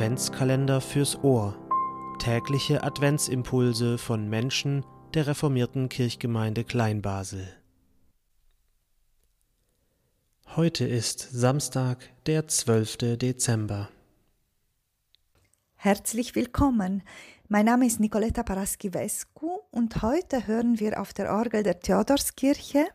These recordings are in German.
Adventskalender fürs Ohr. Tägliche Adventsimpulse von Menschen der reformierten Kirchgemeinde Kleinbasel. Heute ist Samstag, der 12. Dezember. Herzlich willkommen. Mein Name ist Nicoletta Paraschivescu und heute hören wir auf der Orgel der Theodorskirche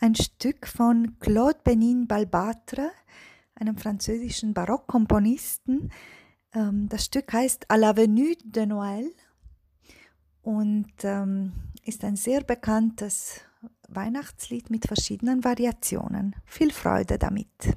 ein Stück von Claude Benin Balbatre, einem französischen Barockkomponisten. Ähm, das Stück heißt À la venue de Noël und ähm, ist ein sehr bekanntes Weihnachtslied mit verschiedenen Variationen. Viel Freude damit.